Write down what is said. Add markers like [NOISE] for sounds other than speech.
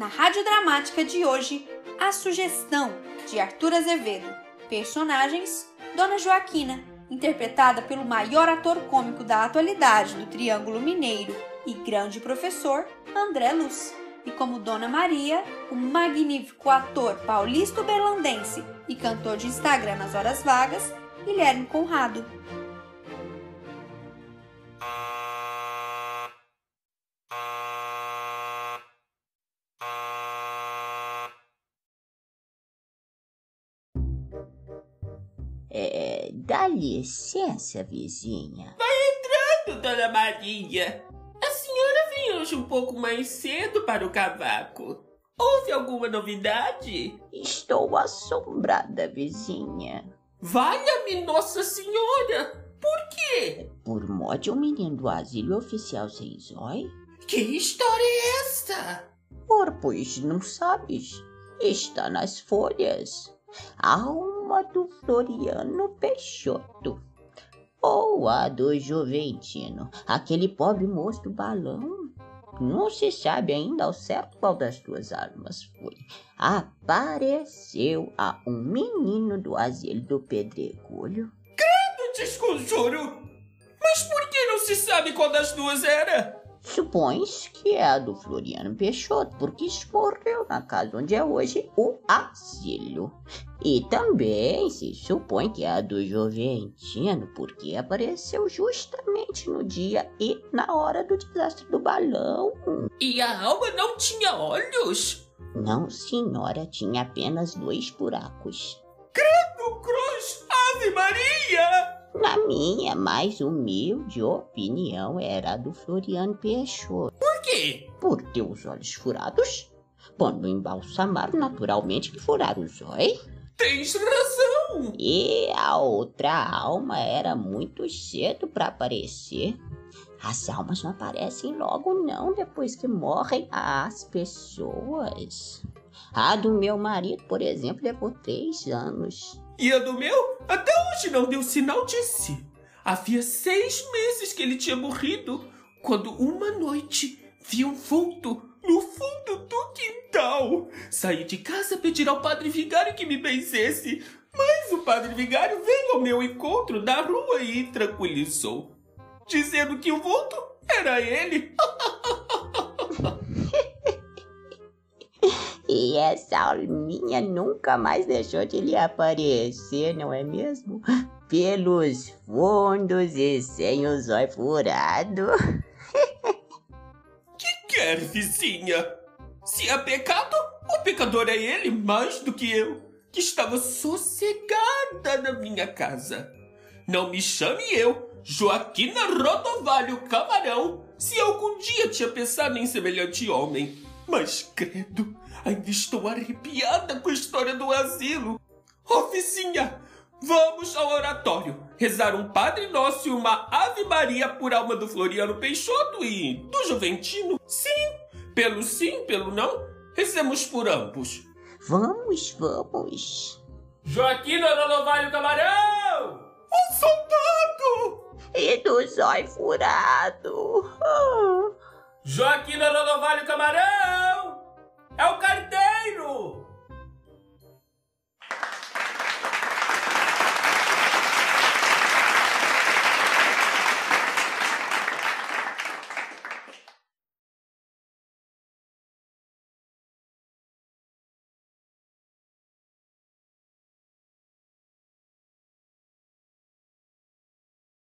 Na Rádio Dramática de hoje, A Sugestão, de Arthur Azevedo. Personagens: Dona Joaquina, interpretada pelo maior ator cômico da atualidade do Triângulo Mineiro e grande professor, André Luz. E como Dona Maria, o magnífico ator paulista berlandense e cantor de Instagram nas horas vagas, Guilherme Conrado. É, dá licença, vizinha. entrando, Dona Maria. A senhora vem hoje um pouco mais cedo para o cavaco. Houve alguma novidade? Estou assombrada, vizinha. Valha-me Nossa Senhora! Por quê? Por de um menino do asilo oficial sem zói? Que história é essa? Por pois não sabes? Está nas folhas. Alma do Floriano Peixoto. Ou a do Juventino, aquele pobre moço balão. Não se sabe ainda ao certo qual das duas almas foi. Apareceu a um menino do asilo do Pedregulho. Não desconjuro! Mas por que não se sabe qual das duas era? Supõe-se que é a do Floriano Peixoto, porque escorreu na casa onde é hoje o asilo. E também se supõe que é a do Juventino, porque apareceu justamente no dia e na hora do desastre do balão. E a alma não tinha olhos? Não, senhora, tinha apenas dois buracos. No cruz, Ave Maria! Na minha mais humilde opinião, era a do Floriano Peixoto. Por quê? Por ter os olhos furados, quando embalsamaram, naturalmente que furaram os olhos. Tens razão! E a outra alma era muito cedo para aparecer. As almas não aparecem logo não depois que morrem as pessoas. A do meu marido, por exemplo, levou três anos. E a do meu? Até hoje não deu sinal de si. Havia seis meses que ele tinha morrido, quando uma noite vi um vulto no fundo do quintal. Saí de casa pedir ao padre vigário que me benzesse, mas o padre vigário veio ao meu encontro da rua e tranquilizou, dizendo que o vulto era ele. [LAUGHS] E essa alminha nunca mais deixou de lhe aparecer, não é mesmo? Pelos fundos e sem o zóio furado. Quer, vizinha? Se é pecado, o pecador é ele mais do que eu, que estava sossegada na minha casa. Não me chame eu, Joaquina Rodovalho Camarão, se algum dia tinha pensado em semelhante homem. Mas, credo, ainda estou arrepiada com a história do asilo. Ó, vizinha, vamos ao oratório rezar um Padre Nosso e uma Ave Maria por alma do Floriano Peixoto e do Juventino. Sim, pelo sim, pelo não, rezemos por ambos. Vamos, vamos. Joaquina Rodovalho Camarão! O soldado! E do zóio furado. Ah. Joaquina Rodovalho Camarão!